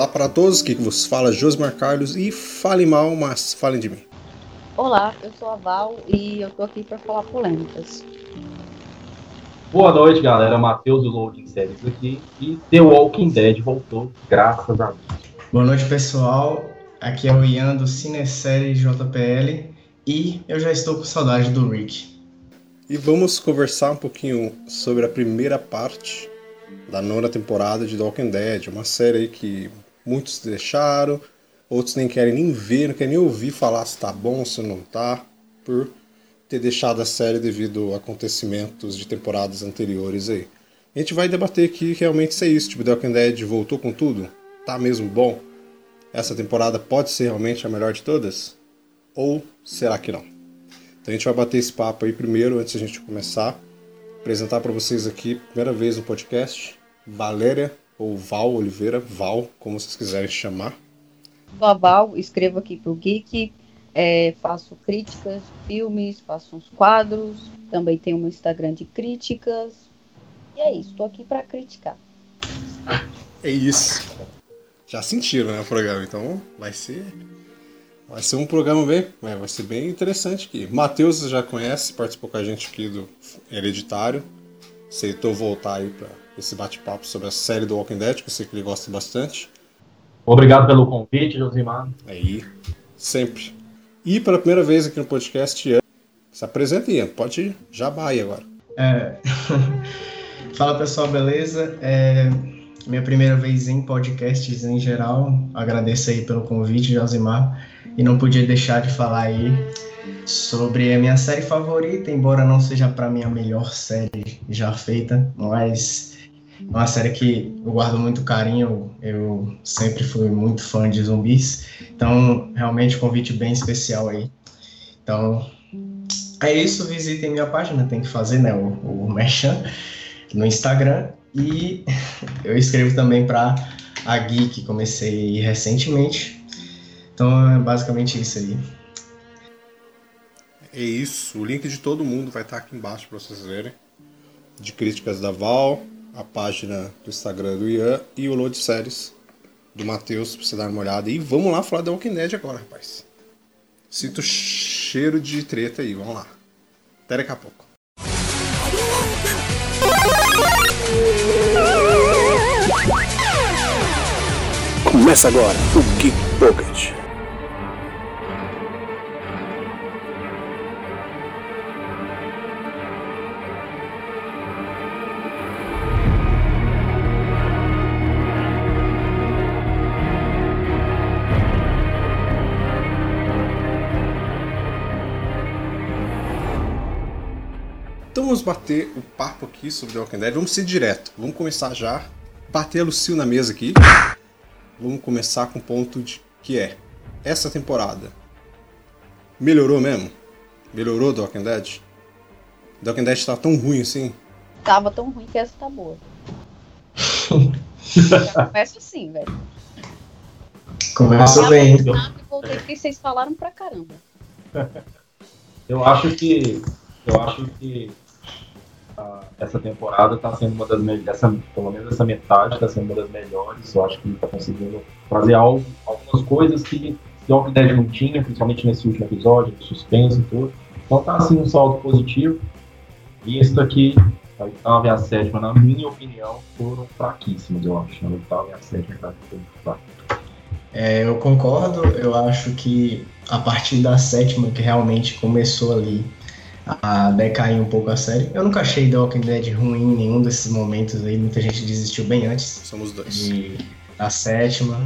Olá para todos, aqui que vos fala Josmar Carlos e falem mal, mas falem de mim. Olá, eu sou a Val e eu tô aqui para falar polêmicas. Boa noite, galera. Matheus do Loading Series aqui e The Walking Dead voltou, graças a Deus. Boa noite, pessoal. Aqui é o Ian do Cinesérie JPL e eu já estou com saudade do Rick. E vamos conversar um pouquinho sobre a primeira parte da nona temporada de The Walking Dead, uma série aí que muitos deixaram, outros nem querem nem ver, não querem nem ouvir falar se tá bom, se não tá, por ter deixado a série devido a acontecimentos de temporadas anteriores aí. A gente vai debater aqui realmente se é isso, tipo, The Walking Dead voltou com tudo? Tá mesmo bom? Essa temporada pode ser realmente a melhor de todas? Ou será que não? Então a gente vai bater esse papo aí primeiro, antes da gente começar. Apresentar para vocês aqui, primeira vez no podcast, Valéria ou Val Oliveira, Val, como vocês quiserem chamar. Sou a Val, escrevo aqui pro Geek, é, faço críticas de filmes, faço uns quadros, também tenho um Instagram de críticas. E é isso, tô aqui para criticar. É isso. Já sentiram, né, o programa, então vai ser vai ser um programa bem, é, vai ser bem interessante aqui. Matheus já conhece, participou com a gente aqui do Hereditário. Aceitou voltar aí para esse bate-papo sobre a série do Walking Dead, que eu sei que ele gosta bastante. Obrigado pelo convite, Josimar. Aí, sempre. E pela primeira vez aqui no podcast, Ian. Se apresenta, Ian. Pode ir, jabá aí agora. É... Fala pessoal, beleza? É... Minha primeira vez em podcasts em geral. Agradeço aí pelo convite, Josimar. E não podia deixar de falar aí sobre a minha série favorita, embora não seja para mim a melhor série já feita, mas é uma série que eu guardo muito carinho. Eu sempre fui muito fã de zumbis, então realmente convite bem especial aí. Então é isso, visitem minha página, tem que fazer né, o, o Merchan no Instagram e eu escrevo também para a Geek, comecei recentemente. Então é basicamente isso aí. É isso. O link de todo mundo vai estar aqui embaixo para vocês verem. De críticas da Val, a página do Instagram do Ian e o Load Séries do Matheus pra você dar uma olhada. E vamos lá falar da Walking Dead agora, rapaz. Sinto cheiro de treta aí, vamos lá. Até daqui a pouco. Começa agora o Geek Pocket. Vamos bater o papo aqui sobre The Walking Dead. Vamos ser direto. Vamos começar já. Bater a Lucio na mesa aqui. Vamos começar com o ponto de que é essa temporada. Melhorou mesmo? Melhorou The Walking Dead? The Walking Dead tá tão ruim assim? Tava tão ruim que essa tá boa. Já começa assim, velho. Começa bem. rápido, voltei porque vocês falaram pra caramba. Eu acho que. Eu acho que essa temporada está sendo uma das melhores. Pelo menos essa metade está sendo uma das melhores. Eu acho que está conseguindo fazer algo, algumas coisas que The Walking Dead não tinha, principalmente nesse último episódio, de suspense e tudo. Então tá assim um salto positivo. E isso aqui, a oitava e a sétima, na minha opinião, foram fraquíssimas, eu acho. A oitava e a sétima tá fraquíssimas. É, eu concordo, eu acho que a partir da sétima que realmente começou ali a decair um pouco a série. Eu nunca achei The Walking Dead ruim em nenhum desses momentos aí, muita gente desistiu bem antes Somos dois. de, da sétima.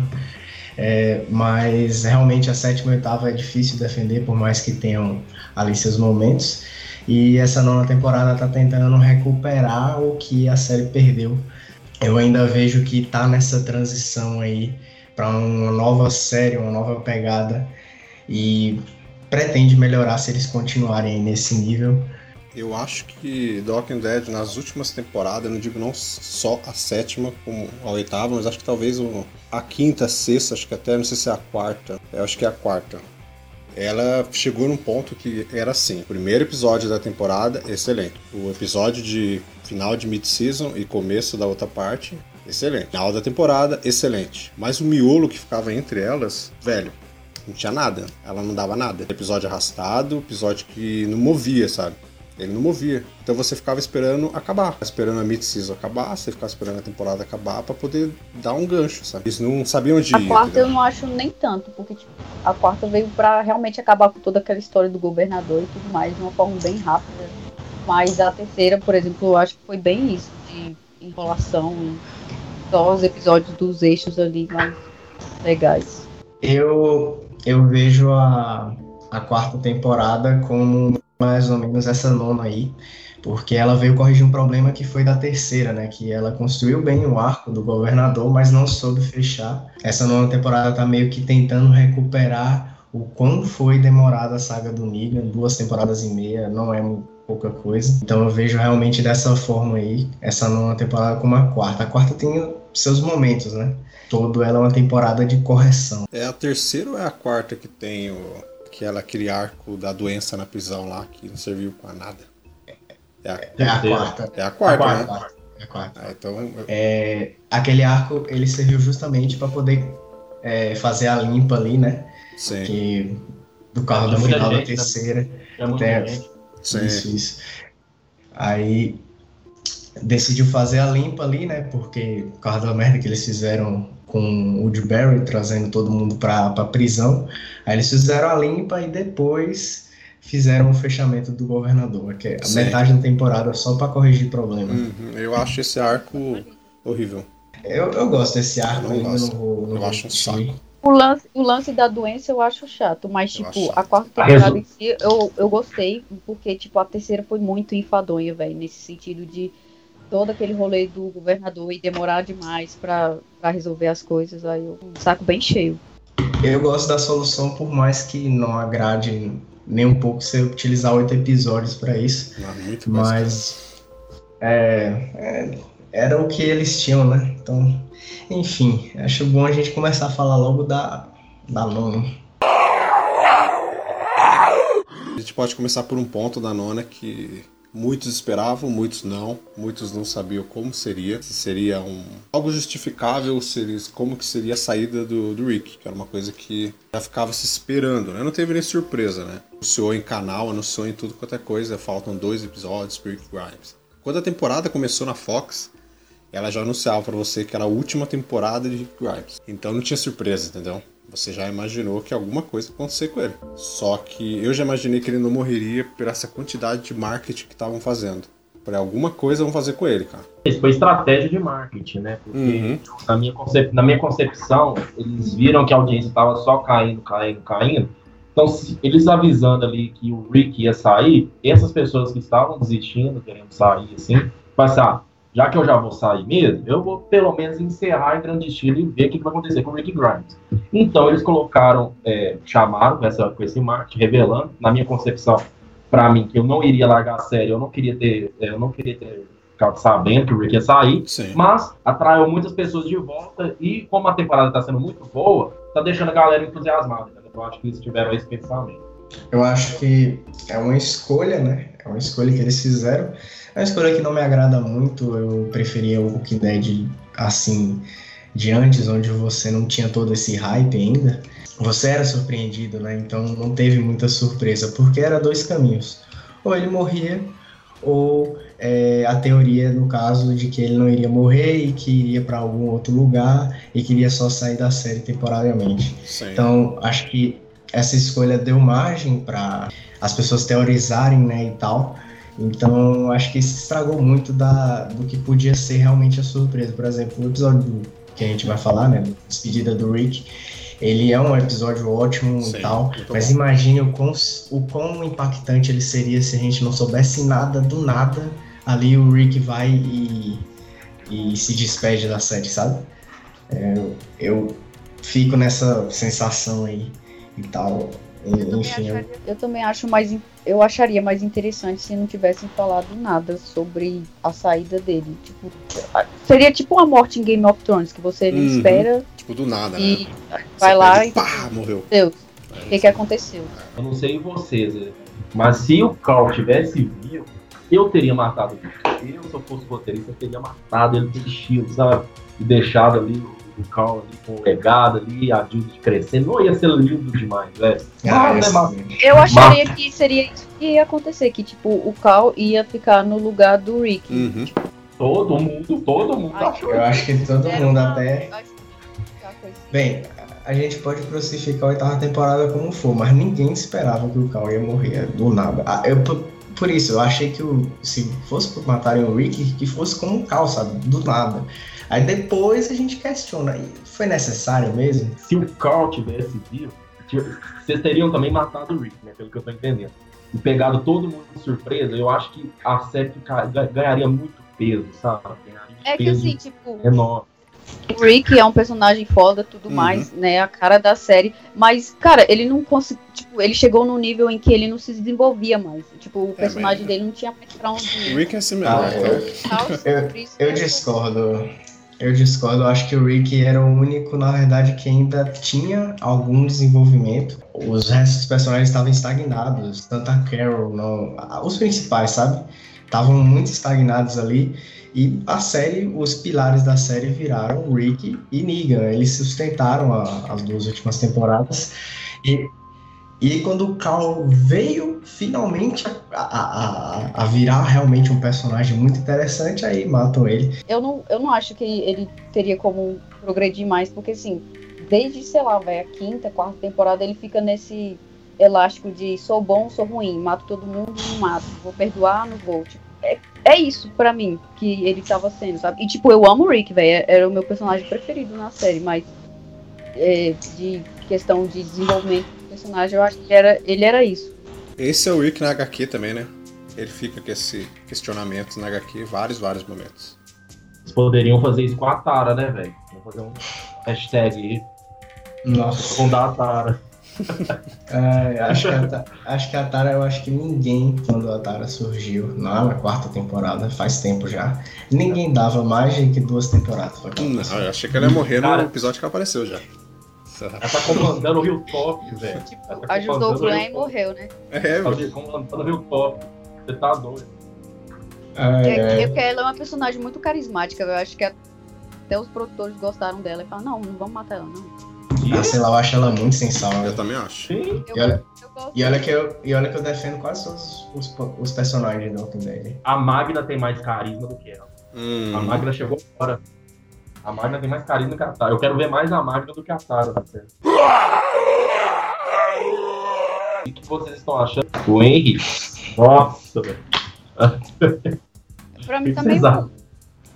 É, mas realmente a sétima e oitava é difícil defender, por mais que tenham ali seus momentos. E essa nova temporada tá tentando recuperar o que a série perdeu. Eu ainda vejo que tá nessa transição aí para uma nova série, uma nova pegada e pretende melhorar se eles continuarem nesse nível. Eu acho que The Walking Dead nas últimas temporadas, não digo não só a sétima como a oitava, mas acho que talvez a quinta, a sexta, acho que até não sei se é a quarta, eu acho que é a quarta. Ela chegou num ponto que era assim: primeiro episódio da temporada, excelente. O episódio de final de mid-season e começo da outra parte, excelente. Final da temporada, excelente. Mas o miolo que ficava entre elas, velho, não tinha nada. Ela não dava nada. Episódio arrastado, episódio que não movia, sabe? Ele não movia. Então você ficava esperando acabar. Esperando a mid-season acabar, você ficava esperando a temporada acabar para poder dar um gancho, sabe? Eles não sabiam onde a ir. A quarta entendeu? eu não acho nem tanto, porque tipo, a quarta veio para realmente acabar com toda aquela história do governador e tudo mais de uma forma bem rápida. Mas a terceira, por exemplo, eu acho que foi bem isso, de enrolação, só os episódios dos eixos ali mais legais. Eu, eu vejo a, a quarta temporada como mais ou menos essa nona aí, porque ela veio corrigir um problema que foi da terceira, né? Que ela construiu bem o arco do governador, mas não soube fechar. Essa nona temporada tá meio que tentando recuperar o quando foi demorada a saga do Negan, duas temporadas e meia, não é pouca coisa. Então eu vejo realmente dessa forma aí, essa nona temporada como a quarta. A quarta tem seus momentos, né? Todo ela é uma temporada de correção. É a terceira ou é a quarta que tem o aquela, aquele arco da doença na prisão lá que não serviu pra nada. É a, é a quarta. É a quarta, a quarta né? É a quarta. Ah, então... É, aquele arco ele serviu justamente para poder é, fazer a limpa ali, né? Sim. Que, do carro do final gente, da né? terceira. Né? Até, Sim. Isso, isso. Aí decidiu fazer a limpa ali, né? Porque por causa da merda que eles fizeram com o Woodbury, trazendo todo mundo para a prisão. Aí eles fizeram a limpa e depois fizeram o fechamento do governador, que é a Sim. metade da temporada só para corrigir problema. Uhum. Eu acho esse arco horrível. Eu, eu gosto desse arco, eu não, não vou, não eu acho um saco. O lance, o lance da doença eu acho chato, mas, tipo, a quarta temporada em si eu, eu gostei, porque, tipo, a terceira foi muito enfadonha, velho, nesse sentido de todo aquele rolê do governador e demorar demais para resolver as coisas, aí eu um saco bem cheio. Eu gosto da solução, por mais que não agrade nem um pouco você utilizar oito episódios para isso. Muito mas é, é, era o que eles tinham, né? Então, enfim, acho bom a gente começar a falar logo da, da nona. A gente pode começar por um ponto da nona que Muitos esperavam, muitos não. Muitos não sabiam como seria. Se seria um algo justificável, como que seria a saída do, do Rick, que era uma coisa que já ficava se esperando, né? Não teve nem surpresa, né? Anunciou em canal, anunciou em tudo quanto é coisa. Faltam dois episódios pro Rick Grimes. Quando a temporada começou na Fox, ela já anunciava para você que era a última temporada de Rick Grimes. Então não tinha surpresa, entendeu? Você já imaginou que alguma coisa ia acontecer com ele. Só que eu já imaginei que ele não morreria por essa quantidade de marketing que estavam fazendo. Por alguma coisa vão fazer com ele, cara. Isso foi estratégia de marketing, né? Porque uhum. na, minha na minha concepção, eles viram que a audiência estava só caindo, caindo, caindo. Então, eles avisando ali que o Rick ia sair, essas pessoas que estavam desistindo, querendo sair assim, ah, já que eu já vou sair mesmo, eu vou pelo menos encerrar em grande estilo e ver o que, que vai acontecer com o Rick Grimes. Então eles colocaram, é, chamaram com, essa, com esse marketing, revelando, na minha concepção, para mim, que eu não iria largar a série, eu não queria ter, é, eu não queria ter ficado sabendo que o Rick ia sair, Sim. mas atraiu muitas pessoas de volta e como a temporada está sendo muito boa, tá deixando a galera entusiasmada. Né? Eu acho que eles tiveram esse pensamento. Eu acho que é uma escolha, né? É uma escolha que eles fizeram é uma escolha que não me agrada muito, eu preferia o Walking Dead assim, de antes, onde você não tinha todo esse hype ainda. Você era surpreendido, né? Então não teve muita surpresa, porque era dois caminhos. Ou ele morria, ou é, a teoria, no caso, de que ele não iria morrer e que iria para algum outro lugar e queria só sair da série temporariamente. Sim. Então, acho que essa escolha deu margem para as pessoas teorizarem, né, e tal. Então, acho que isso estragou muito da, do que podia ser realmente a surpresa. Por exemplo, o episódio do, que a gente vai falar, né, despedida do Rick, Ele é um episódio ótimo Sim, e tal, mas bom. imagine o quão, o quão impactante ele seria se a gente não soubesse nada do nada. Ali o Rick vai e, e se despede da série, sabe? É, eu, eu fico nessa sensação aí e tal. Eu também, Enfim, acharia, eu também acho mais. Eu acharia mais interessante se não tivessem falado nada sobre a saída dele. Tipo, seria tipo uma morte em Game of Thrones, que você não Uhum. espera Tipo, do nada, né? e Você vai lá perde, e. Pá, morreu. Deus, o que, que aconteceu? Eu não sei vocês, né? mas se o Carl tivesse vivo, eu teria matado ele. Eu, se eu fosse roteirista, eu teria matado ele pelo estilo, sabe? E deixado ali o Carl ali com o legado ali, a Judith crescendo. Não ia ser lindo demais, velho. Ah, Mas, esse- mas- Eu acharia que seria isso que ia acontecer, que tipo, o Cal ia ficar no lugar do Rick. Uhum. todo mundo, todo mundo Ai, achou. eu acho que todo mundo uma- até. Bem, a gente pode crucificar a oitava temporada como for, mas ninguém esperava que o Cal ia morrer do nada. Ah, Eu, por- por isso, eu achei que o, se fosse por matarem o Rick, que fosse como o Cal, sabe? Do nada. Aí depois a gente questiona, foi necessário mesmo? Se o Carl tivesse vivo, vocês teriam também matado o Rick, né? Pelo que eu tô entendendo. E pegado todo mundo de surpresa, eu acho que a série ganharia muito peso, sabe? Ganharia É que peso assim, tipo, enorme. o Rick é um personagem foda, tudo Uhum. mais, né? A cara da série. Mas, cara, ele não conseguiu. Tipo, ele chegou num nível em que ele não se desenvolvia mais. Tipo, o personagem mas- dele não tinha mais pra onde O. Rick é assim mesmo. Ah. Tal, Eu- Eu que discordo. Eu discordo, eu acho que o Rick era o único, na verdade, que ainda tinha algum desenvolvimento. Os restos dos personagens estavam estagnados, tanto a Carol, não, os principais, sabe? Estavam muito estagnados ali. E a série, os pilares da série viraram Rick e Negan. Eles sustentaram a- as duas últimas temporadas. E, e quando o Carl veio finalmente a, a, a, virar realmente um personagem muito interessante, aí matam ele. eu não, eu não acho que ele teria como progredir mais, porque assim, desde, sei lá, vai a quinta, quarta temporada, ele fica nesse elástico de sou bom, sou ruim, mato todo mundo, não mato, vou perdoar, não vou. Tipo, é, é isso pra mim que ele tava sendo, sabe? E tipo, eu amo o Rick, velho, era o meu personagem preferido na série, mas é, de questão de desenvolvimento personagem, eu acho que era, ele era isso. Esse é o Rick na HQ também, né? Ele fica com esse questionamento na HQ vários, vários momentos. Vocês poderiam fazer isso com a Tara, né, velho? Vamos fazer um hashtag aí. Nossa. Fundar a Tara. É, acho, que a, Ta- acho que a Tara, eu acho que ninguém, quando a Tara surgiu na, quarta temporada, faz tempo já, ninguém dava mais de que duas temporadas Não, eu achei que ele ia morrer Cara. no episódio que apareceu já. Ela tá comandando o Hilltop, velho. Tipo, tá ajudou o Glenn e morreu, né? É, Tá comandando o Hilltop. Você tá doido. É, É, porque ela é uma personagem muito carismática, eu acho que até os produtores gostaram dela e falaram, não, não vamos matar ela, não. ah, sei lá, eu acho ela muito sal. eu também acho. Sim. Eu, E olha- E olha, que eu, e olha que eu defendo quase todos os, os personagens do Walking Dead. A Magna tem mais carisma do que ela. Hum, A Magna chegou fora. A Magna tem mais carisma que a Tara. Eu quero ver mais a Magna do que a Tara na série. O que vocês estão achando? O Henry? Nossa, velho. Pra mim também. acham?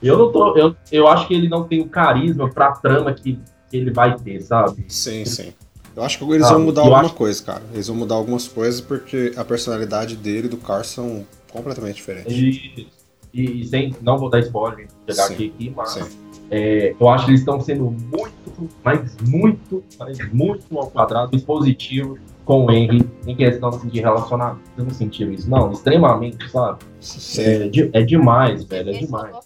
Eu não tô. Eu, eu acho que ele não tem o carisma pra trama que, que ele vai ter, sabe? sim, sim. Eu acho que eles Ah, vão mudar eu alguma acho- coisa, cara. Eles vão mudar algumas coisas porque a personalidade dele e do Carson são completamente diferentes. E, e, e sem. Não vou dar spoiler, chegar Sim, aqui, aqui mas Sim. É, eu acho que eles estão sendo muito, mas muito, mas muito ao quadrado expositivo com o Henry em questão assim, de relacionamento. Vocês não sentiram isso? Não, extremamente, sabe? É, de- é demais, velho, é demais.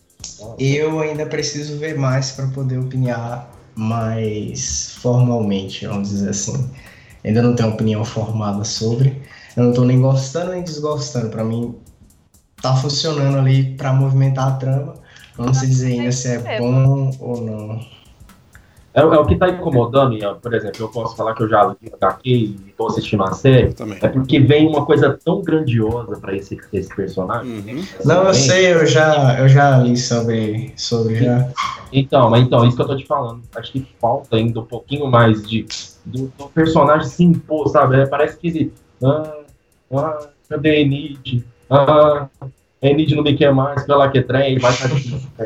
eu. Eu ainda preciso ver mais para poder opinar mais formalmente, vamos dizer assim. Ainda não tenho opinião formada sobre. Eu não tô nem gostando nem desgostando. Para mim, tá funcionando ali para movimentar a trama. Não sei dizer ainda se é bom ou não. É, é o que tá incomodando, Ian. Por exemplo, eu posso falar que eu já li HQ e tô assistindo a série. É porque vem uma coisa tão grandiosa pra esse, esse personagem. Uhum. Não, eu sei, eu já, eu já li sobre, sobre já. Então, mas então, isso que eu tô te falando. Acho que falta ainda um pouquinho mais de do, do personagem se impor, sabe? É, parece que ele. Ah, ah, cadê Enid? Ah, Enid não me quer mais, pela que trem, vai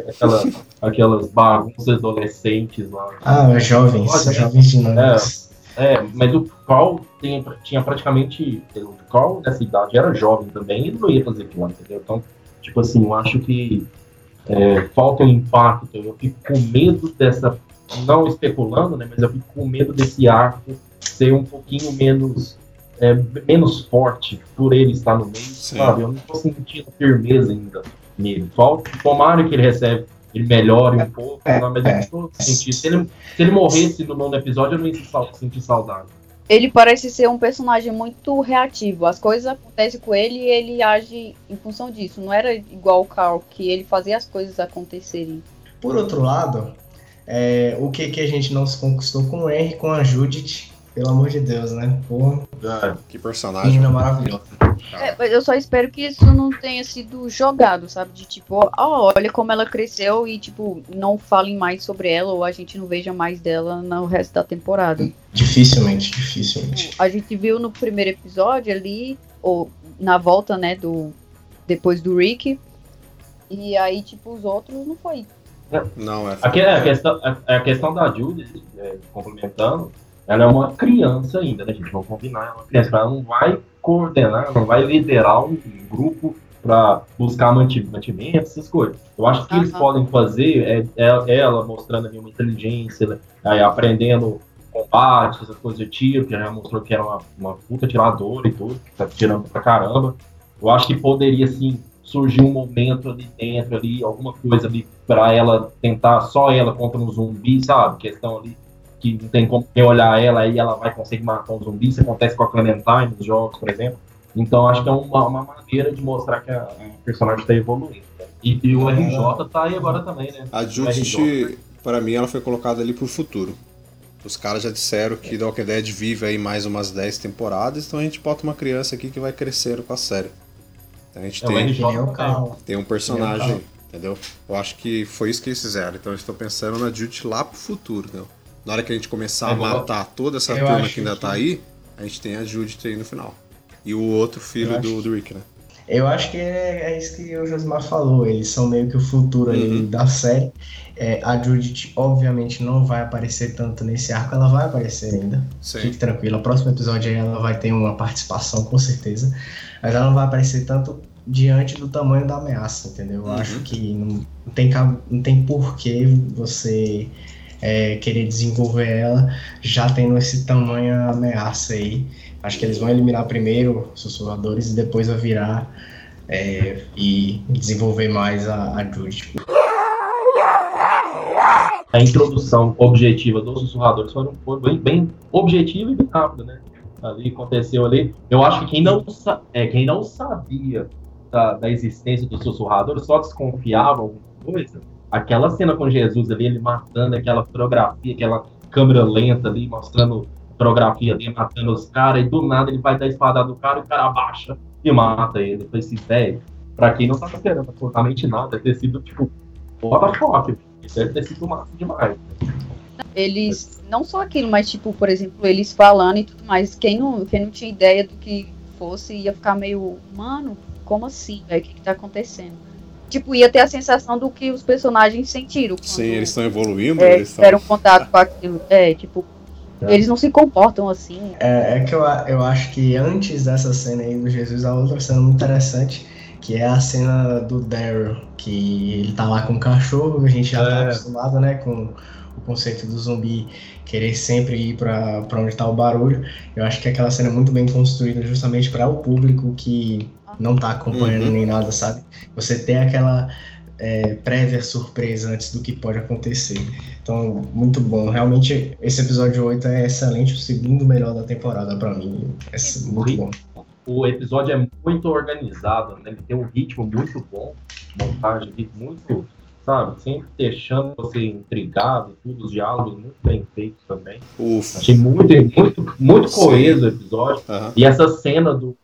aquela, aquelas bagunças adolescentes lá. Ah, jovens, Nossa, jovens dinâmicos. É, é, mas o Carl tem, tinha praticamente. O Carl nessa idade era jovem também, ele não ia fazer plano, entendeu? Então, tipo assim, eu acho que é, falta um impacto. Eu fico com medo dessa. Não especulando, né? Mas eu fico com medo desse arco ser um pouquinho menos é, menos forte por ele estar no meio, Sim. sabe? Eu não tô sentindo firmeza ainda nele. Só tomara que ele recebe, ele melhore um pouco, é, mas eu não tô sentindo. Se ele, se ele morresse no nono episódio, eu não ia sentir saudade. Ele parece ser um personagem muito reativo. As coisas acontecem com ele e ele age em função disso. Não era igual o Carl, que ele fazia as coisas acontecerem. Por outro lado, é, o que, que a gente não se conquistou com o Henry, com a Judith, pelo amor de Deus, né? Porra. Ah, que personagem. Menina maravilhosa. É, mas eu só espero que isso não tenha sido jogado, sabe? De tipo, ó, olha como ela cresceu e, tipo, não falem mais sobre ela ou a gente não veja mais dela no resto da temporada. Dificilmente, dificilmente. A gente viu no primeiro episódio ali, ou na volta, né, do. Depois do Rick. E aí, tipo, os outros não foi. Não, é. Aqui é a questão, a, a questão da Judy, é, complementando, ela é uma criança ainda, né, gente? Vamos combinar, é uma criança. Ela não vai coordenar, não vai liderar um grupo para buscar mantimento, essas coisas. Eu acho que uhum. eles podem fazer é, é, ela mostrando ali uma inteligência, né, aprendendo combate, essas coisas de tiro, que já mostrou que era uma, uma puta tiradora e tudo, que tá tirando pra caramba. Eu acho que poderia, sim, surgir um momento ali dentro, ali, alguma coisa ali, para ela tentar, só ela contra um zumbi, sabe? Questão ali que não tem como olhar ela e ela vai conseguir matar um zumbi. Isso acontece com a Clementine nos jogos, por exemplo. Então acho que é uma, uma maneira de mostrar que a, a personagem está evoluindo. E, e, o RJ tá aí agora também, né? A Judith, para mim, ela foi colocada ali pro futuro. Os caras já disseram que The Walking Dead vive aí mais umas 10 temporadas, então a gente bota uma criança aqui que vai crescer com a série. Então a gente é, tem, tem um personagem, entendeu? Eu acho que foi isso que eles fizeram. Então eu estou pensando na Judith lá pro futuro, entendeu? Na hora que a gente começar é, a matar toda essa turma que ainda que... tá aí, a gente tem a Judith aí no final. E o outro filho do, do Rick, né? Eu acho que é, é, isso que o Josmar falou. Eles são meio que o futuro uhum. da série. É, a Judith, obviamente, não vai aparecer tanto nesse arco. Ela vai aparecer ainda. Sim. Fique tranquilo. No próximo episódio aí ela vai ter uma participação, com certeza. Mas ela não vai aparecer tanto diante do tamanho da ameaça, entendeu? Eu uhum. acho que não, tem, não tem porquê você é, querer desenvolver ela, já tendo esse tamanho ameaça aí. Acho que eles vão eliminar primeiro os sussurradores e depois vai virar é, e desenvolver mais a, a. A introdução objetiva dos sussurradores foi, foi bem, bem objetiva e bem rápida, né? Ali aconteceu ali. Eu acho que quem não, é, quem não sabia da, da existência dos sussurradores só desconfiava alguma coisa aquela cena com Jesus ali, ele matando aquela fotografia, aquela câmera lenta ali, mostrando fotografia ali, matando os caras, e do nada ele vai dar a espada do cara, e o cara abaixa e mata ele. Foi esse velho. Pra quem não tava esperando absolutamente nada, ter sido tipo, bota foco, deve ter sido massa demais. Eles, não só aquilo, mas tipo, por exemplo, eles falando e tudo mais, quem não, quem não tinha ideia do que fosse ia ficar meio, mano, como assim? O que, que tá acontecendo? Tipo, ia ter a sensação do que os personagens sentiram. Sim, eles estão evoluindo. É, eles tiveram tão... contato com aquilo. É, tipo, é. eles não se comportam assim. É, é, que eu, eu acho que antes dessa cena aí do Jesus, a outra cena muito interessante, que é a cena do Daryl, que ele tá lá com o cachorro, a gente já tá é. tá acostumado, né, com o conceito do zumbi querer sempre ir para onde está o barulho. Eu acho que aquela cena é muito bem construída justamente para o público que não tá acompanhando uhum. nem nada, sabe? Você tem aquela é, prévia surpresa antes do que pode acontecer. Então, muito bom. Realmente, esse episódio 8 é excelente, o segundo melhor da temporada para mim. É muito bom. O episódio é muito organizado, né? ele tem um ritmo muito bom, montagem muito, sabe, sempre deixando você intrigado, tudo, os diálogos muito bem feitos também. Ufa. Achei muito, muito, muito coeso o episódio. Uhum. E essa cena do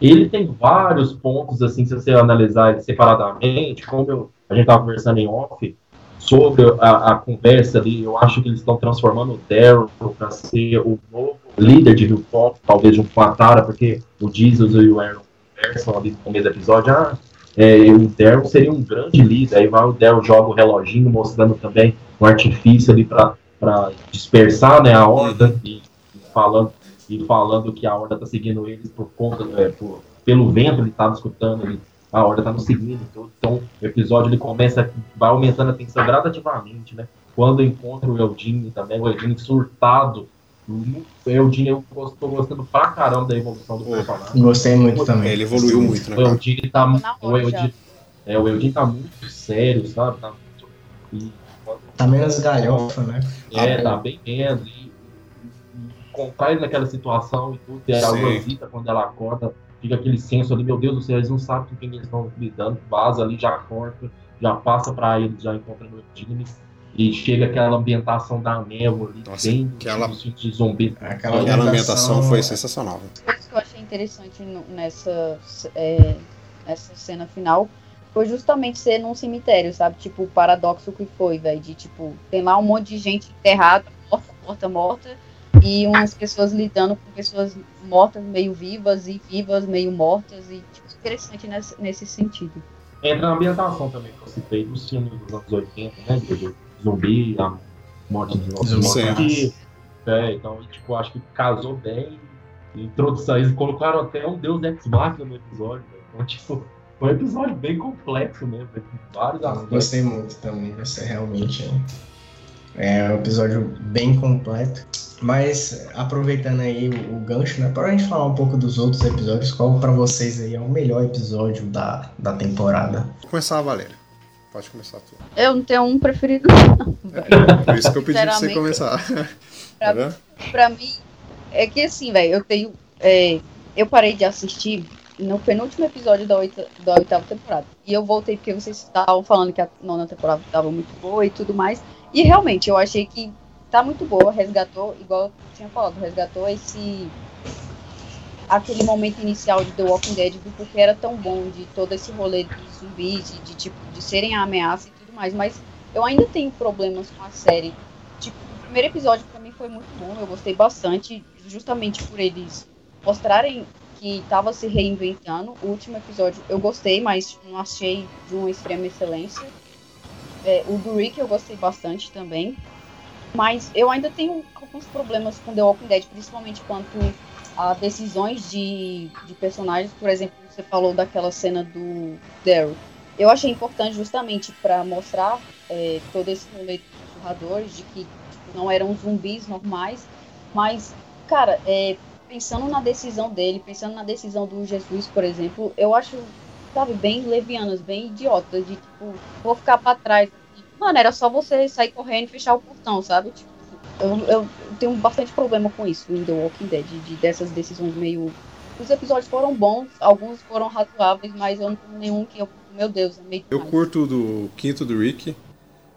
ele tem vários pontos, assim, se você analisar ele separadamente, como eu, a gente estava conversando em off, sobre a, a, conversa ali, eu acho que eles estão transformando o Daryl para ser o novo líder de Hilltop, talvez a Tara, porque o Jesus e o Aaron conversam ali no começo do episódio, ah, é, o Daryl seria um grande líder. Aí vai o Daryl joga o reloginho, mostrando também o artifício ali para dispersar né, a horda e, e, falando, e falando que a horda está seguindo eles por conta é, por, pelo vento, ele estava escutando, ele, a horda está nos seguindo. Então, então, o episódio ele começa, vai aumentando a tensão gradativamente, né? Quando encontra o Eldine também, o Eldine surtado eu, eu tô gostando pra caramba da evolução do personagem. Gostei muito também. Ele evoluiu muito, né? O Eldine tá, o Eldine, é, o Eldine tá muito sério, sabe? Tá, e, tá menos galhofa, né? É, tá bem menos. Ele naquela situação e tudo, e a Rosita, quando ela acorda, fica aquele senso ali, meu Deus do céu, eles não sabem com quem eles estão lidando, vaza ali, já corta, já passa pra eles, já encontrando o Eldine e chega aquela ambientação da névoa ali, Nossa, bem aquela, de zumbi. Aquela, aquela ambientação foi sensacional. O que eu achei interessante nessa, é, nessa cena final foi justamente ser num cemitério, sabe? Tipo, o paradoxo que foi, velho. De tipo, tem lá um monte de gente enterrada, morta, morta, morta, e umas pessoas lidando com pessoas mortas meio vivas e vivas meio mortas, e tipo, interessante nesse, nesse sentido. Entra na ambientação também que eu citei dos filmes dos anos 80, né, Diego? zumbi, a morte de nossos. É, então, tipo, acho que casou bem. Introdução, eles colocaram até um Deus Ex Machina no episódio. Né? Então, tipo, foi um episódio bem complexo mesmo. Vários aspectos. Gostei muito também. Você realmente é um episódio bem completo. Mas aproveitando aí o, o gancho, né, para a gente falar um pouco dos outros episódios, qual para vocês aí é o melhor episódio da, da temporada? Vou começar a Valéria. Pode começar tu. Eu não tenho um preferido, não. É, por isso que eu pedi pra você começar. Pra, tá pra mim, é que assim, velho, eu tenho. É, eu parei de assistir no penúltimo episódio da, oita, da oitava temporada. E eu voltei porque vocês estavam falando que a nona temporada estava muito boa e tudo mais. E realmente, eu achei que tá muito boa, resgatou, igual eu tinha falado, resgatou esse aquele momento inicial de The Walking Dead do porque era tão bom, de todo esse rolê de zumbis, de, de, tipo, de serem a ameaça e tudo mais, mas eu ainda tenho problemas com a série. Tipo, o primeiro episódio para mim foi muito bom, eu gostei bastante, justamente por eles mostrarem que estava se reinventando. O último episódio eu gostei, mas não achei de uma extrema excelência. É, o do Rick eu gostei bastante também. Mas eu ainda tenho alguns problemas com The Walking Dead, principalmente quanto a decisões de, de personagens. Por exemplo, você falou daquela cena do Daryl. Eu achei importante justamente para mostrar é, todo esse rolê de surradores, de que tipo, não eram zumbis normais, mas, cara, é, pensando na decisão dele, pensando na decisão do Jesus, por exemplo, eu acho, sabe, bem levianas, bem idiotas, de tipo, vou ficar para trás. Mano, era só você sair correndo e fechar o portão, sabe? Tipo, eu, eu tenho bastante problema com isso em The Walking Dead, de, dessas decisões meio. Os episódios foram bons, alguns foram razoáveis, mas eu não tenho nenhum que eu. Meu Deus, é meio. Eu curto do quinto do Rick,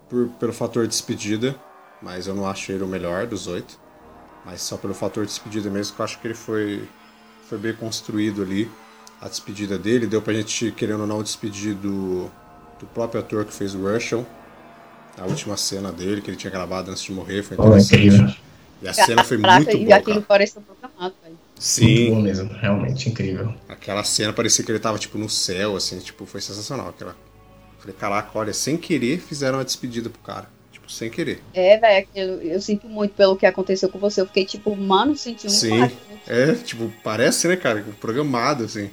por, pelo fator despedida, mas eu não acho ele o melhor dos oito. Mas só pelo fator despedida mesmo, que eu acho que ele foi, foi bem construído ali. A despedida dele, deu pra gente, querendo ou não, despedir do, do próprio ator que fez o Russian a última cena dele, que ele tinha gravado antes de morrer, foi interessante. Oh, e a cena foi Caraca, muito boa. E aquilo pareceu programado, velho. Sim. Muito bom mesmo, realmente incrível. Aquela cena parecia que ele tava, tipo, no céu, assim, tipo, foi sensacional. Aquela... Falei, caraca, olha, sem querer fizeram uma despedida pro cara. Tipo, sem querer. É, velho, eu sinto muito pelo que aconteceu com você. Eu fiquei, tipo, mano, senti um Sim, é, tipo, parece, né, cara, programado, assim.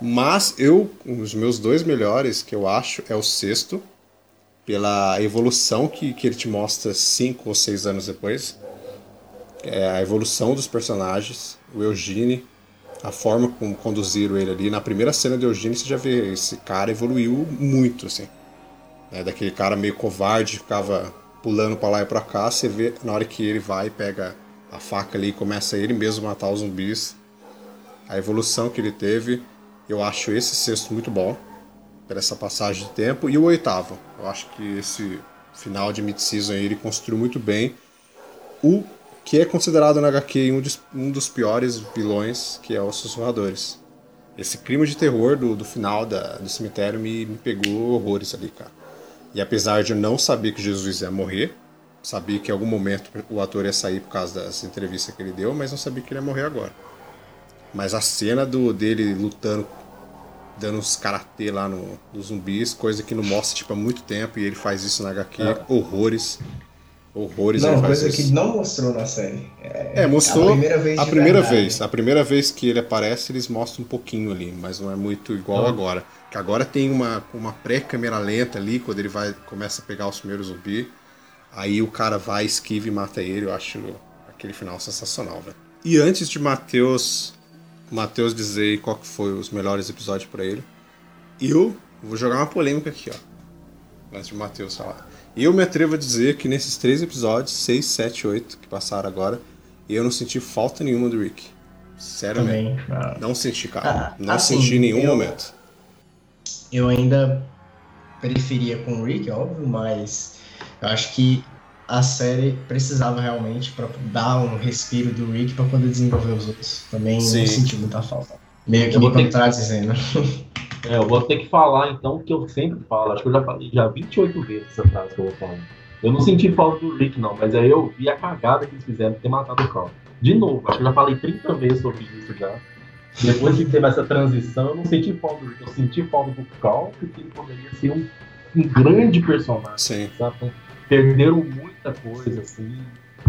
Mas eu, os meus dois melhores, que eu acho, é o sexto, pela evolução que, que ele te mostra cinco ou seis anos depois. É a evolução dos personagens, o Eugene, a forma como conduziram ele ali. Na primeira cena de Eugene você já vê esse cara evoluiu muito, assim. É, daquele cara meio covarde, ficava pulando para lá e para cá, você vê na hora que ele vai pega a faca ali e começa ele mesmo matar os zumbis. A evolução que ele teve, eu acho esse sexto muito bom por essa passagem de tempo. E o oitavo, eu acho que esse final de mid-season ele construiu muito bem o que é considerado na HQ um dos, um dos piores vilões, que é os Sussurradores. Esse clima de terror do, do final da, do cemitério me, me pegou horrores ali, cara. E apesar de eu não saber que Jesus ia morrer, sabia que em algum momento o ator ia sair por causa das entrevistas que ele deu, mas não sabia que ele ia morrer agora. Mas a cena do dele lutando dando uns karatê lá no, nos zumbis, coisa que não mostra tipo, há muito tempo, e ele faz isso na HQ, É. horrores. Horrores Não, ele faz coisa isso. que não mostrou na série. É, É, mostrou a primeira vez. A primeira verdade. vez, a primeira vez que ele aparece, eles mostram um pouquinho ali, mas não é muito igual Ah. agora. Que agora tem uma, uma pré-câmera lenta ali, quando ele vai começa a pegar os primeiros zumbis. Aí o cara vai, esquiva e mata ele. Eu acho aquele final sensacional, velho. E antes de Matheus Matheus dizer qual que foi os melhores episódios pra ele, eu vou jogar uma polêmica aqui, ó. Antes de Matheus falar. Eu me atrevo a dizer que nesses três episódios, 6, 7, 8, que passaram agora, eu não senti falta nenhuma do Rick. Sinceramente. Também. Ah, Não senti, cara. Ah, não assim, senti em nenhum eu- momento. Eu ainda preferia com o Rick, óbvio, mas eu acho que a série precisava realmente para dar um respiro do Rick para poder desenvolver os outros. Também Sim. não senti muita falta. Meio que Eu vou me que- contradizendo. É, eu vou ter que falar então o que eu sempre falo. Acho que eu já falei já 28 vezes essa frase que eu vou falar. Eu não senti falta do Rick, não, mas aí eu vi a cagada que eles fizeram de ter matado o Carl. De novo, acho que eu já falei 30 vezes sobre isso já. Depois que teve essa transição, eu não senti falta do Rick. Eu senti falta do Carl, porque ele poderia ser um, um grande personagem. Sim. sabe? Perderam muita coisa, assim.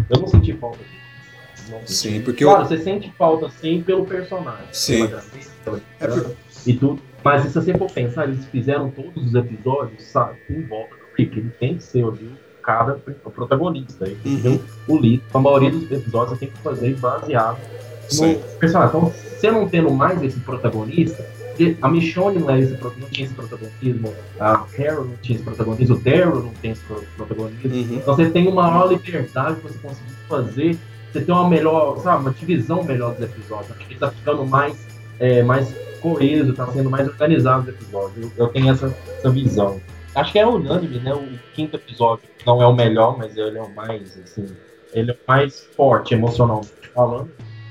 Eu não senti falta disso. Não senti. Sim, porque Claro, eu- você sente falta, sim, pelo personagem. Sim. Pela grandeza, pela É por- e tudo. Mas se você for pensar, eles fizeram todos os episódios, sabe, em volta do Rick. Ele tem que ser ali o cara, o protagonista. Ele tem que ser Uhum. o líder. A maioria dos episódios você tem que fazer baseado Sim. no personagem. Então, você não tendo mais esse protagonista, porque a Michonne não, é esse, não tinha esse protagonismo, a Carol não tinha esse protagonismo, o Daryl não tem esse pro- protagonismo. Uhum. Então você tem uma maior liberdade pra você conseguir fazer, você tem uma melhor, sabe, uma divisão melhor dos episódios. Acho que ele tá ficando mais, é, mais coeso, tá sendo mais organizado os episódios. Eu, eu tenho essa, essa visão. Acho que é unânime, né? O quinto episódio não é o melhor, mas ele é o mais, assim, ele é o mais forte emocionalmente falando.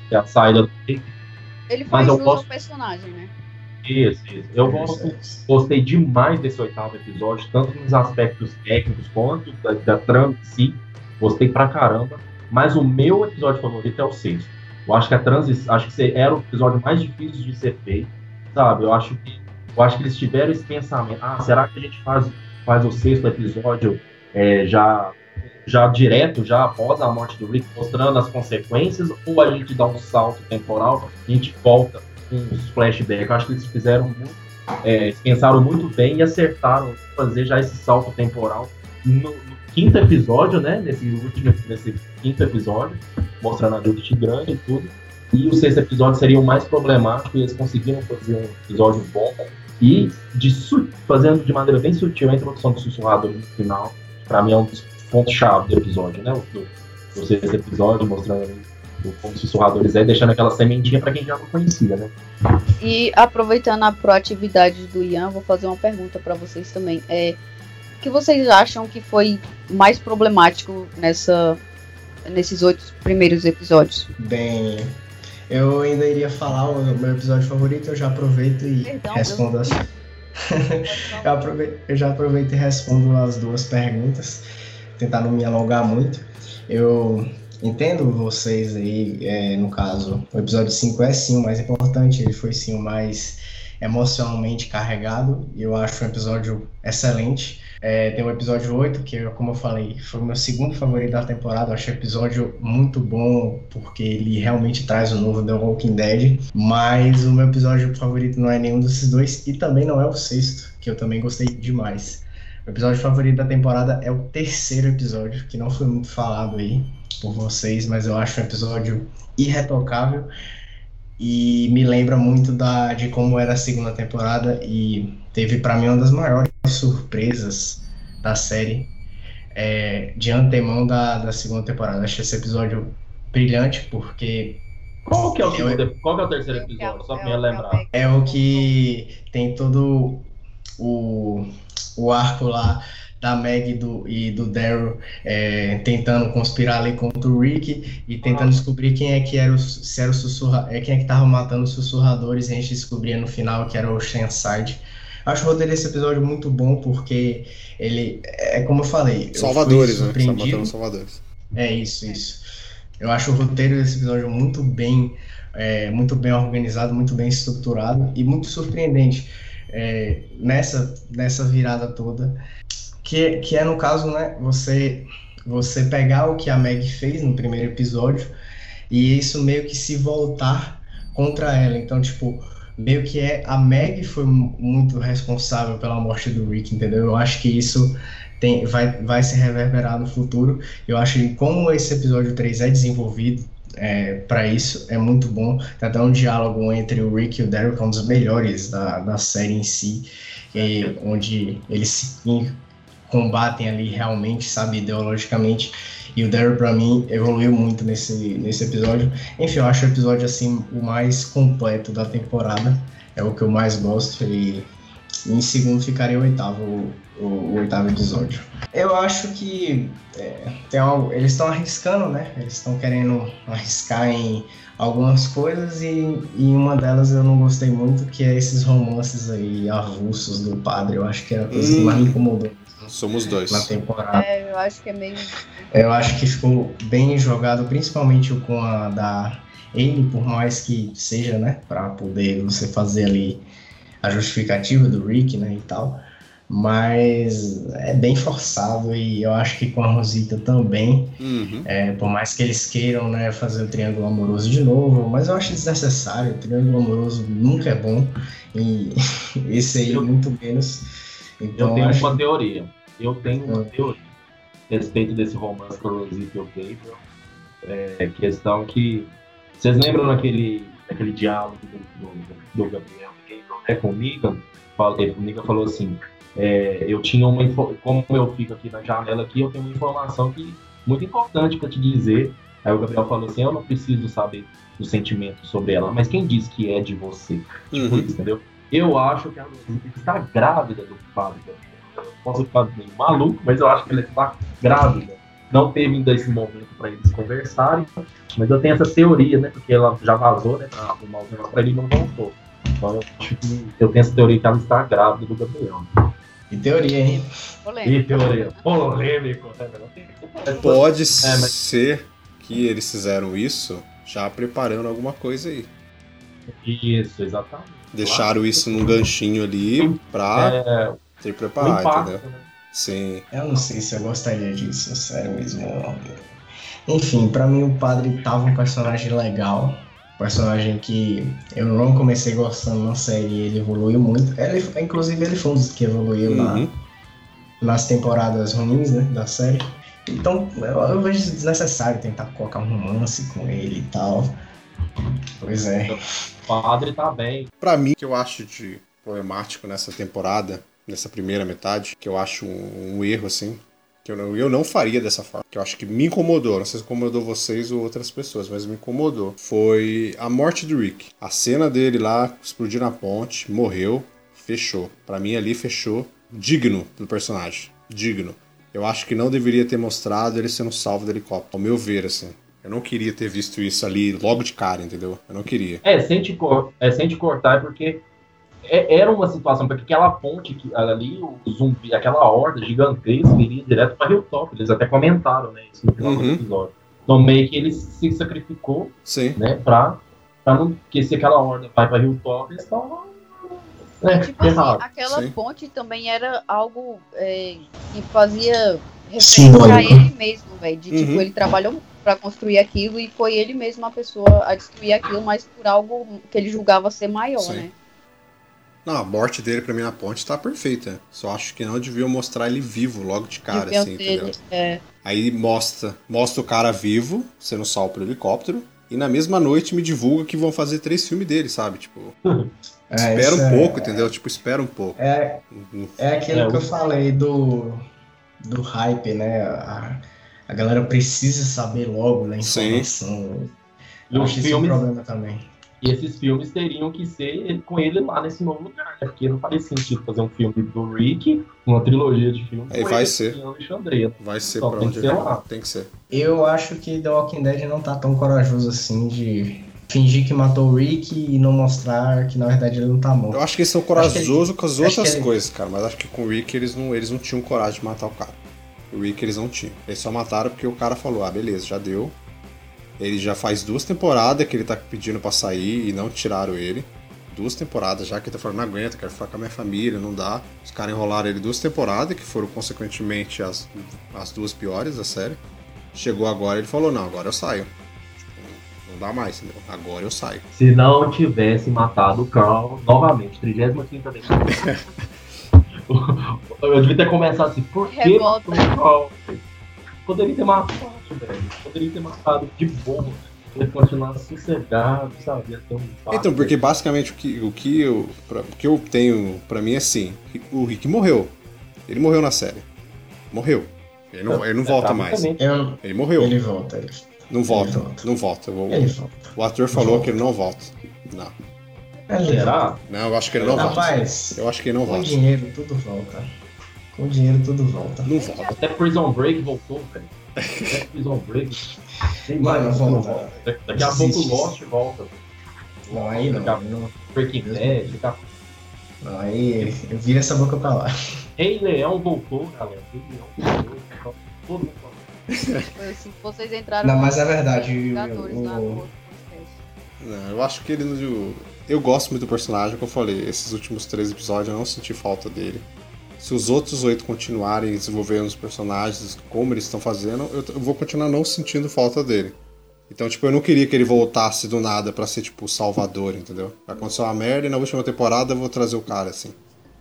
Que é a saída do. Ele Mas faz eu jus posso- ao personagem, né? Isso, isso. Eu gosto, gostei demais desse oitavo episódio, tanto nos aspectos técnicos quanto da, da trama em si. Gostei pra caramba. Mas o meu episódio favorito é o sexto. Eu acho que a transição, acho que era o episódio mais difícil de ser feito, sabe? Eu acho que, eu acho que eles tiveram esse pensamento. Ah, será que a gente faz, faz o sexto episódio é, já já direto, já após a morte do Rick, mostrando as consequências, ou a gente dá um salto temporal e a gente volta uns flashbacks. Eu acho que eles fizeram muito, é, pensaram muito bem e acertaram fazer já esse salto temporal no, no quinto episódio, né? Nesse último, nesse quinto episódio, mostrando a Judith grande e tudo. E o sexto episódio seria o mais problemático e eles conseguiram fazer um episódio bom e de fazendo de maneira bem sutil a introdução do sussurrador no final. Pra mim é um dos pontos-chave do episódio, né? Do sexto episódio, mostrando como os sussurradores é, deixando aquela sementinha pra quem já não conhecia, né? E aproveitando a proatividade do Ian, vou fazer uma pergunta para vocês também. É, o que vocês acham que foi mais problemático nessa, nesses oito primeiros episódios? Bem, eu ainda iria falar o meu episódio favorito, eu já aproveito e Perdão, respondo as. eu, aproveito, eu já aproveito e respondo as duas perguntas, tentar não me alongar muito. Eu entendo vocês aí, é, no caso, o episódio 5 é sim o mais importante, ele foi sim o mais emocionalmente carregado, e eu acho um episódio excelente. É, tem o episódio 8, que, como eu falei, foi o meu segundo favorito da temporada. Eu achei o episódio muito bom, porque ele realmente traz o novo The Walking Dead. Mas o meu episódio favorito não é nenhum desses dois, e também não é o sexto, que eu também gostei demais. O episódio favorito da temporada é o terceiro episódio, que não foi muito falado aí por vocês, mas eu acho um episódio irretocável e me lembra muito da, de como era a segunda temporada e teve para mim uma das maiores surpresas da série é, de antemão da, da segunda temporada. Achei esse episódio brilhante porque Qual que é o, segundo, qual que é o terceiro episódio? Só pra me lembrar. é o que tem todo o, o arco lá da Meg do, e do Daryl é, tentando conspirar ali contra o Rick e tentando descobrir quem é que era o, se era o sussurra, é, quem é que tava matando os sussurradores e a gente descobria no final que era o Shenside. Acho o roteiro desse episódio muito bom porque ele é como eu falei, eu Salvadores, fui né? Tá matando Salvadores. É isso, isso. Eu acho o roteiro desse episódio muito bem, é, muito bem organizado, muito bem estruturado e muito surpreendente. É, nessa, nessa virada toda, que, que é no caso, né, você, você pegar o que a Meg fez no primeiro episódio e isso meio que se voltar contra ela. Então, tipo, meio que é a Meg foi muito responsável pela morte do Rick, entendeu? Eu acho que isso tem, vai, vai se reverberar no futuro. Eu acho que como esse episódio 3 é desenvolvido é, para isso, é muito bom. Tem até um diálogo entre o Rick e o Daryl, que é um dos melhores da, da série em si, e, onde eles se combatem ali realmente, sabe, ideologicamente. E o Daryl, pra mim, evoluiu muito nesse, nesse episódio. Enfim, eu acho o episódio, assim, o mais completo da temporada. É o que eu mais gosto. E em segundo ficaria o oitavo, o, o oitavo episódio. Eu acho que é, tem algo, eles estão arriscando, né? Eles estão querendo arriscar em algumas coisas e, e uma delas eu não gostei muito, que é esses romances aí avulsos do padre. Eu acho que era a coisa que mais me incomodou. Somos dois. Na temporada. É, eu acho que é meio. Eu acho que ficou bem jogado, principalmente com a da Amy, por mais que seja, né, para poder você fazer ali a justificativa do Rick, né, e tal. Mas é bem forçado e eu acho que com a Rosita também, Uhum. é, por mais que eles queiram, né, fazer o triângulo amoroso de novo, mas eu acho desnecessário. O triângulo amoroso nunca é bom e esse aí Eu- muito menos. Então Eu tenho acho uma teoria. Eu tenho uma Hum. teoria a respeito desse romance com a Rosita e o Gabriel. É questão que. Vocês lembram naquele, naquele diálogo do, do, do Gabriel né, com o Negan? Ele- O Negan falou assim: é, eu tinha uma como eu fico aqui na janela aqui, eu tenho uma informação que muito importante para te dizer. Aí o Gabriel falou assim: eu não preciso saber o sentimento sobre ela, mas quem diz que é de você? Tipo Uhum. isso, entendeu? Eu acho que a Rosita está grávida do. Eu posso ficar meio maluco, mas eu acho que ela está grávida. Não teve ainda esse momento para eles conversarem, mas eu tenho essa teoria, né? Porque ela já vazou, né? Pra arrumar os negócios pra ele não voltou. Então eu acho que eu tenho essa teoria que ela está grávida do Gabriel. que teoria, hein? E Polêmico. teoria polêmico, né? Pode É, mas- ser que eles fizeram isso já preparando alguma coisa aí. Isso, exatamente. Deixaram isso num ganchinho ali pra É, ter o preparado, impacto, entendeu? né? Sim. Eu não sei se eu gostaria disso, sério mesmo. Enfim, pra mim o padre tava um personagem legal. Personagem que eu não comecei gostando na série, ele evoluiu muito. Ele, inclusive ele foi um dos que evoluiu na- Uhum. nas temporadas ruins, né, da série. Então eu, eu vejo desnecessário tentar colocar um romance com ele e tal. Pois é. O padre tá bem. Pra mim, o que eu acho de problemático nessa temporada, nessa primeira metade, que eu acho um, um erro, assim, que eu não, eu não faria dessa forma, que eu acho que me incomodou, não sei se incomodou vocês ou outras pessoas, mas me incomodou, foi a morte do Rick. A cena dele lá, explodiu na ponte, morreu, fechou. Pra mim ali fechou, digno do personagem, digno. Eu acho que não deveria ter mostrado ele sendo salvo do helicóptero, ao meu ver, assim. Eu não queria ter visto isso ali logo de cara, entendeu? Eu não queria. É, sem te, cor- é, sem te cortar, porque é- era uma situação, porque aquela ponte que, ali, o zumbi, aquela horda gigantesca iria direto para Hilltop. Eles até comentaram, né, isso no final do Uhum. episódio. Então meio que ele se sacrificou, Sim. né, pra, pra não. Porque se aquela horda vai para Hilltop, eles estão. É, Tipo assim, aquela Sim. ponte também era algo é, que fazia referência a ele mesmo, velho. De tipo, Uhum. ele trabalhou pra construir aquilo e foi ele mesmo a pessoa a destruir aquilo, mas por algo que ele julgava ser maior, Sim. né? Não, a morte dele pra mim na ponte tá perfeita. Só acho que não deviam mostrar ele vivo logo de cara, assim, ter- entendeu? é, Aí mostra, mostra o cara vivo, sendo salvo pelo helicóptero, e na mesma noite me divulga que vão fazer três filmes dele, sabe? Tipo, É, espera um é- pouco, entendeu? Tipo, espera um pouco. É, Uhum. é aquilo É, que eu falei do, do hype, né? A, a galera precisa saber logo Sim. informação. E Eu acho isso um problema também. E esses filmes teriam que ser com ele lá nesse novo lugar, né? Porque não faria sentido fazer um filme do Rick, uma trilogia de filmes. É, vai ele ser. Alexandria. Vai ser Só pra tem onde que ser ele lá. Tem que ser. Eu acho que The Walking Dead não tá tão corajoso assim de fingir que matou o Rick e não mostrar que na verdade ele não tá morto. Eu acho que eles são corajosos com as outras ele- coisas, cara. Mas acho que com o Rick eles não, eles não tinham coragem de matar o cara. O Rick eles não tinham. Eles só mataram porque o cara falou, ah, beleza, já deu. Ele já faz duas temporadas que ele tá pedindo pra sair e não tiraram ele. duas temporadas já, que ele tá falando, não aguenta, quero ficar com a minha família, não dá. Os caras enrolaram ele duas temporadas, que foram consequentemente as, as duas piores da série. Chegou agora ele falou, não, agora eu saio. Tipo, não dá mais, entendeu? Agora eu saio. Se não tivesse matado o Carl, novamente, 35 vez. eu devia ter começado assim, por que o Carl? Poderia ter matado, velho. Poderia ter matado de boa. Ele continuar sossegado, sabe? Ia ter um impacto. Então, porque basicamente o que, o que, eu, pra- o que eu tenho pra mim é assim: o Rick morreu. Ele morreu na série. Morreu. Ele não, ele não É, volta mais. praticamente. Eu, Ele morreu. ele volta. Ele, Não volta. volta. Não volta. O, ele volta. o ator falou que ele não volta. Não. Ele Será? Não, eu acho que ele não volta. Rapaz, Eu acho que ele não com volta. dinheiro tudo volta. Com dinheiro tudo volta. Não volta. Até Prison Break voltou, velho. Prison Break. Tem mais volta. não volta. Daqui daqui a pouco Desiste. Lost volta. Não, aí não. Daqui não. Breaking Bad, daqui a Não, aí vira essa boca pra lá. Rei Leão voltou, galera. Rei Leão voltou. Todo mundo assim que vocês entraram Não, no- mas é verdade. o- o- podcast. Não, eu acho que ele. não- Eu gosto muito do personagem, como eu falei. Esses últimos três episódios eu não senti falta dele. Se os outros oito continuarem desenvolvendo os personagens como eles estão fazendo, eu, eu vou continuar não sentindo falta dele. Então, tipo, eu não queria que ele voltasse do nada pra ser, tipo, o salvador, entendeu? Aconteceu uma merda e na última temporada eu vou trazer o cara, assim.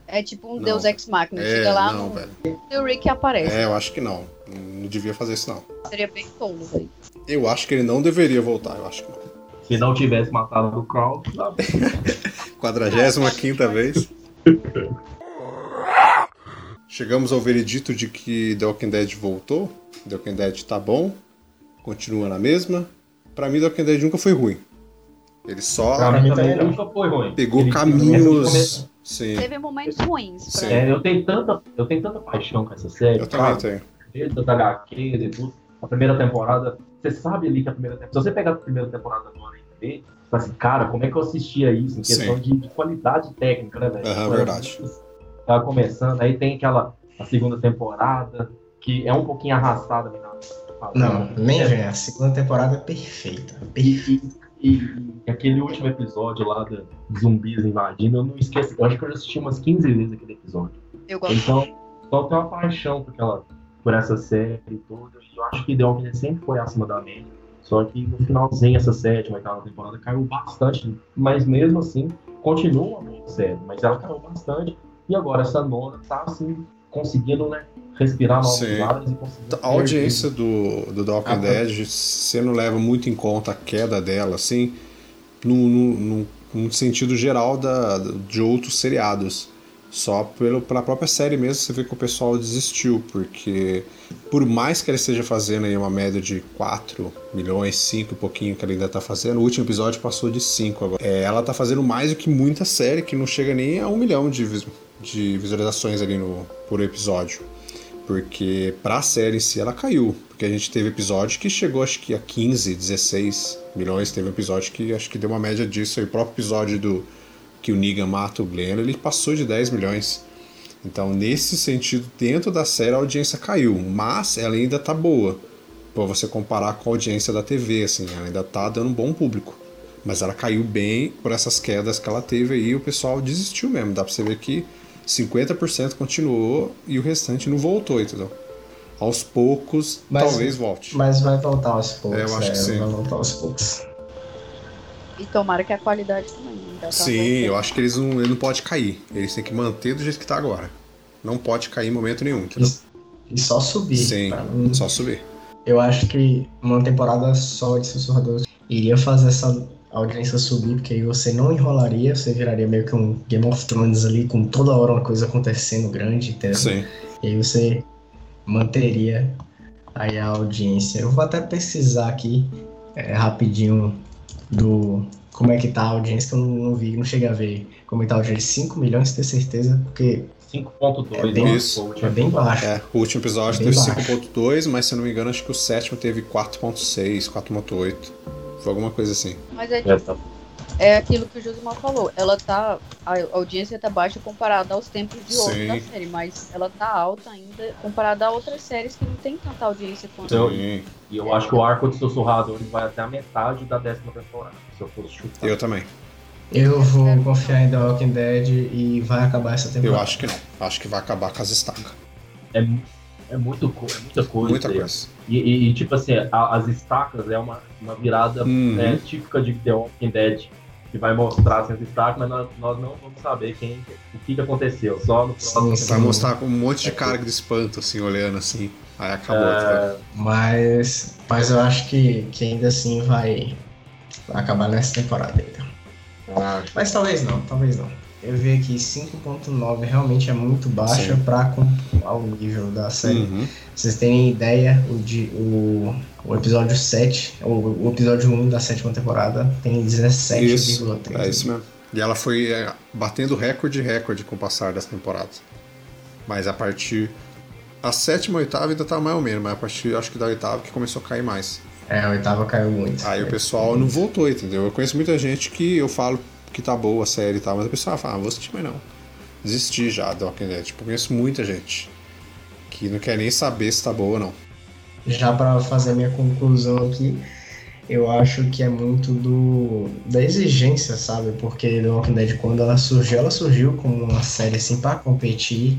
É tipo um Não. Deus Ex Machina. É, Chega lá não, no velho. e o Rick aparece. É, eu acho que não. Não devia fazer isso, não. Seria bem tolo, velho. Eu acho que ele não deveria voltar, eu acho que não. Se não tivesse matado o Carl, sabe? 45 vez. Chegamos ao veredito de que The Walking Dead voltou. The Walking Dead tá bom. Continua na mesma. Pra mim, The Walking Dead nunca foi ruim. Ele só Pra mim também nunca foi ruim. pegou Ele- caminhos. Sim, Teve momentos ruins. É, eu tenho tanta, eu tenho tanta paixão com essa série. eu também tenho. Desde as HQs e tudo. A primeira temporada, você sabe ali que a primeira temporada. Se você pegar a primeira temporada agora e ver, você fala assim, cara, como é que eu assistia isso? Em questão de, de qualidade técnica, né, velho? Aham, Foi verdade. Tava começando, aí tem aquela a segunda temporada, que é um pouquinho arrastada na. Não, nem é, vem. A segunda temporada é perfeita. E, e, e aquele último episódio lá da zumbis invadindo, eu não esqueci. Eu acho que eu já assisti umas 15 vezes aquele episódio. Eu gosto. Então, só tem uma paixão por, aquela, por essa série e tudo. E eu acho que The Walking Dead sempre foi acima da média. Só que no finalzinho, essa sétima, oitava temporada caiu bastante. Mas mesmo assim, continua uma boa série. Mas ela caiu bastante. E agora essa nona tá assim, conseguindo, né? Respirar novos Sim. ares e conseguindo. A audiência do, do The Walking Ah, Dead, você não leva muito em conta a queda dela, assim, no, no, no- no sentido geral da, de outros seriados. Só pelo, pela própria série mesmo você vê que o pessoal desistiu, porque por mais que ela esteja fazendo aí uma média de 4 milhões, 5 e pouquinho que ela ainda tá fazendo, o último episódio passou de 5 agora. É, ela tá fazendo mais do que muita série, que não chega nem a um milhão de, de visualizações ali no, por episódio. Porque pra série em si ela caiu. Porque a gente teve episódio que chegou acho que a 15, 16 milhões. Teve um episódio que acho que deu uma média disso. o próprio episódio do que o Negan mata o Glenn, ele passou de 10 milhões. Então, nesse sentido, dentro da série a audiência caiu. Mas ela ainda tá boa. Pra você comparar com a audiência da TV, assim. Ela ainda tá dando um bom público. Mas ela caiu bem por essas quedas que ela teve aí. O pessoal desistiu mesmo. Dá pra você ver que 50% continuou e o restante não voltou, entendeu? Aos poucos, Mas- talvez volte. Mas vai voltar aos poucos. É, eu acho que sim. Vai voltar aos poucos. E tomara que a qualidade também. tá Sim, eu acho que eles não, ele não pode cair. Eles têm que manter do jeito que tá agora. Não pode cair em momento nenhum, entendeu? E só subir. Sim, não- só subir. Eu acho que uma temporada só de Sussurradores iria fazer essa audiência subir, porque aí você não enrolaria, você viraria meio que um Game of Thrones ali, com toda hora uma coisa acontecendo grande, entendeu? Sim. E aí você manteria aí a audiência. Eu vou até pesquisar aqui é, rapidinho do como é que tá a audiência, que eu não, não vi, não cheguei a ver como é que tá a audiência. 5 milhões, ter certeza, porque 5.2, É bem- né? isso. Foi o último é bem baixo. É, o último episódio Bem teve baixo. 5.2, mas se eu não me engano, acho que o sétimo teve 4.6, 4.8. Foi alguma coisa assim. Mas é, É, tá. é aquilo que o Josimar falou. Ela tá. A audiência tá baixa comparada aos tempos de ouro da série, mas ela tá alta ainda comparada a outras séries que não tem tanta audiência quanto. Então, Sim, E eu acho que o arco de sussurradores vai até a metade da décima temporada. Se eu fosse chutar. eu também. Eu vou confiar em The Walking Dead e vai acabar essa temporada. Eu acho que não. Acho que vai acabar com as estacas. É, é, muito, é muita coisa. Muita coisa. E, e, e, tipo assim, a, as estacas é uma, uma virada Uhum. é, típica de The Walking Dead, que vai mostrar essas estacas, mas nós, nós não vamos saber quem, o que, que aconteceu. Só no próximo. Vai mostrar com um monte de cara de espanto, assim, olhando assim. Aí acabou. É, tá? Mas, mas eu acho que, que ainda assim vai, vai acabar nessa temporada ainda. Mas talvez não, talvez não. Eu vi aqui 5.9 realmente é muito baixa acompanhar o nível da série. Uhum. Vocês terem ideia, o, de, o, o episódio 7, o, o episódio 1 da sétima temporada tem 17,3. É isso mesmo. E ela foi é, batendo recorde recorde com o passar das temporadas. Mas a partir. A sétima, oitava ainda tá mais ou menos, mas a partir acho que da oitava que começou a cair mais. É, a oitava caiu muito. Aí o pessoal não voltou, entendeu? Eu conheço muita gente que eu falo que tá boa a série e tal, mas o pessoal fala, ah, vou assistir, mas não. Desisti já do Walking Dead. Tipo, conheço muita gente que não quer nem saber se tá boa ou não. Já pra fazer minha conclusão aqui, eu acho que é muito do da exigência, sabe? Porque The Walking Dead, quando ela surgiu, ela surgiu como uma série assim pra competir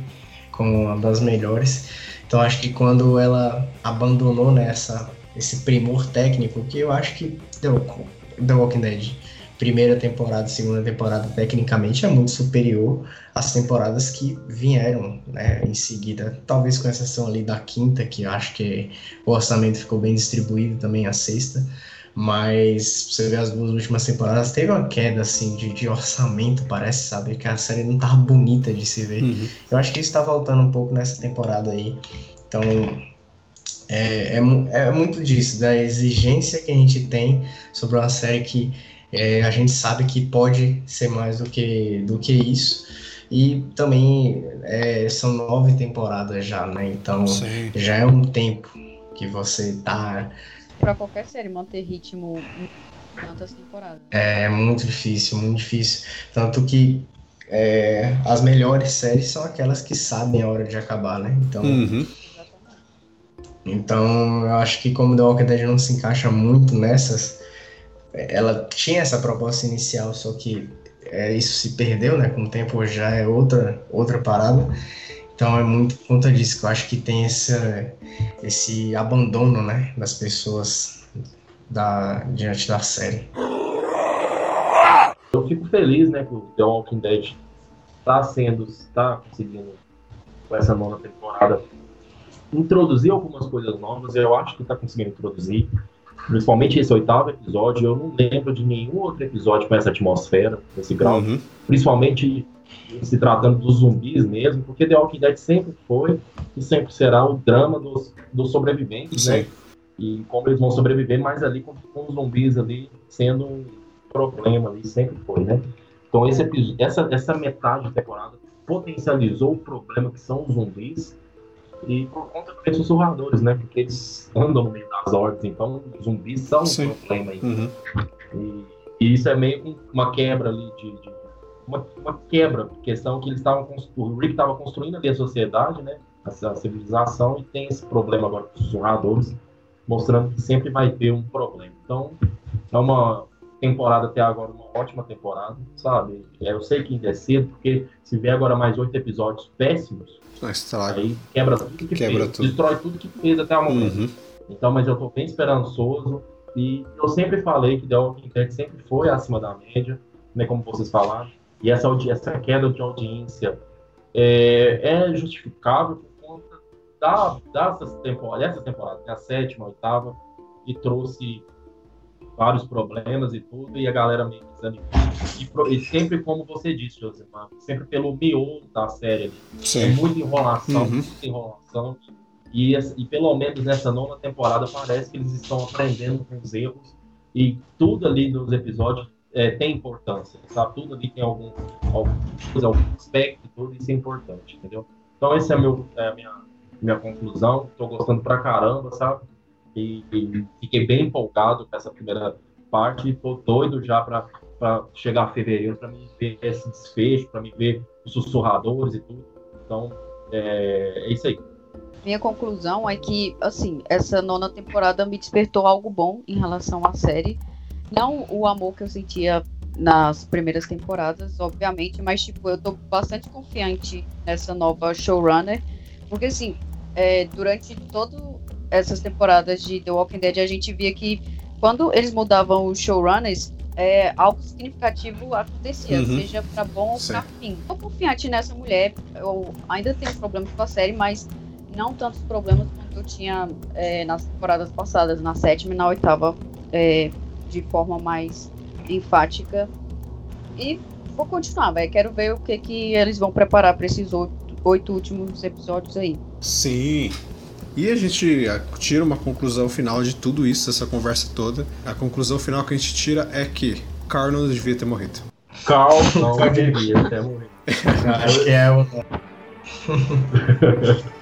com uma das melhores. Então acho que quando ela abandonou nessa esse primor técnico, que eu acho que The, The Walking Dead primeira temporada, segunda temporada tecnicamente é muito superior às temporadas que vieram, né, em seguida, talvez com exceção ali da quinta, que eu acho que o orçamento ficou bem distribuído também a sexta, mas você vê as duas últimas temporadas, teve uma queda assim de, de orçamento, parece, sabe, que a série não tava bonita de se ver. Uhum. Eu acho que isso tá voltando um pouco nessa temporada aí. Então, é, é, é muito disso, da exigência que a gente tem sobre uma série que é, a gente sabe que pode ser mais do que, do que isso. E também é, são nove temporadas já, né? Então Sim. já é um tempo que você tá. Pra qualquer série manter ritmo em tantas temporadas. É muito difícil, muito difícil. Tanto que é, as melhores séries são aquelas que sabem a hora de acabar, né? Então. Uhum. Então, eu acho que como The Walking Dead não se encaixa muito nessas, ela tinha essa proposta inicial, só que é, isso se perdeu, né? Com o tempo já é outra, outra parada. Então é muito por conta disso que eu acho que tem essa, esse abandono, né? Das pessoas da, diante da série. Eu fico feliz, né, que o The Walking Dead está sendo, está conseguindo, com essa nona temporada, introduzir algumas coisas novas. Eu acho que está conseguindo introduzir, principalmente esse oitavo episódio. Eu não lembro de nenhum outro episódio com essa atmosfera, esse grau, Uhum. principalmente se tratando dos zumbis mesmo, porque The Walking Dead sempre foi e sempre será o drama dos, dos sobreviventes, né? Sim. e como eles vão sobreviver, mas ali com, com os zumbis ali sendo um problema ali, sempre foi, né? Então esse essa, essa metade da temporada potencializou o problema que são os zumbis e por conta dos sussurradores, né? Porque eles andam no meio das hordas, então zumbis são Sim. um problema aí. Uhum. E, e isso é meio uma quebra ali de. de- uma, uma quebra, questão que eles estavam. O Rick estava construindo ali a sociedade, né? A, a civilização, e tem esse problema agora com os sussurradores, mostrando que sempre vai ter um problema. Então, é uma temporada até agora, uma ótima temporada, sabe? É, Eu sei que ainda é cedo, porque se vier agora mais oito episódios péssimos, Estraga. aí quebra tudo que Quebra fez, tudo. destrói tudo que fez até o momento. Uhum. Então, mas eu tô bem esperançoso. E eu sempre falei que The Walking Dead sempre foi acima da média, né, como vocês falaram. E essa, essa queda de audiência é, é justificável por conta da, dessas temporadas, dessas temporadas, né, a sétima, a oitava, que trouxe vários problemas e tudo, e a galera meio desanimou. E, e sempre, como você disse, Josimar, sempre pelo miolo da série ali. É Sim. muita enrolação, Uhum. muita enrolação. E, essa- e pelo menos nessa nona temporada parece que eles estão aprendendo com os erros. E tudo ali nos episódios é, tem importância, sabe? Tudo ali tem algum, algum, algum aspecto, e tudo isso é importante, entendeu? Então essa é, meu, é a minha, minha conclusão. Tô gostando pra caramba, sabe? E fiquei bem empolgado com essa primeira parte. e Tô doido já pra chegar a fevereiro pra me ver esse desfecho, pra me ver os sussurradores e tudo. Então, é, é isso aí. Minha conclusão é que, assim, essa nona temporada me despertou algo bom em relação à série. Não o amor que eu sentia nas primeiras temporadas, obviamente, mas tipo, eu tô bastante confiante nessa nova showrunner, porque assim, é, durante todas essas temporadas de The Walking Dead a gente via que quando eles mudavam os showrunners, é, algo significativo acontecia, uhum. seja para bom ou para fim. Tô confiante nessa mulher, eu ainda tenho problemas com a série, mas não tantos problemas quanto eu tinha é, nas temporadas passadas, na sétima e na oitava, é, de forma mais enfática. E vou continuar, velho. Quero ver o que, que eles vão preparar para esses oito, oito últimos episódios aí. Sim. E a gente tira uma conclusão final de tudo isso, essa conversa toda. A conclusão final que a gente tira é que Carl não devia ter morrido. Carl não devia ter morrido. Acho que é o.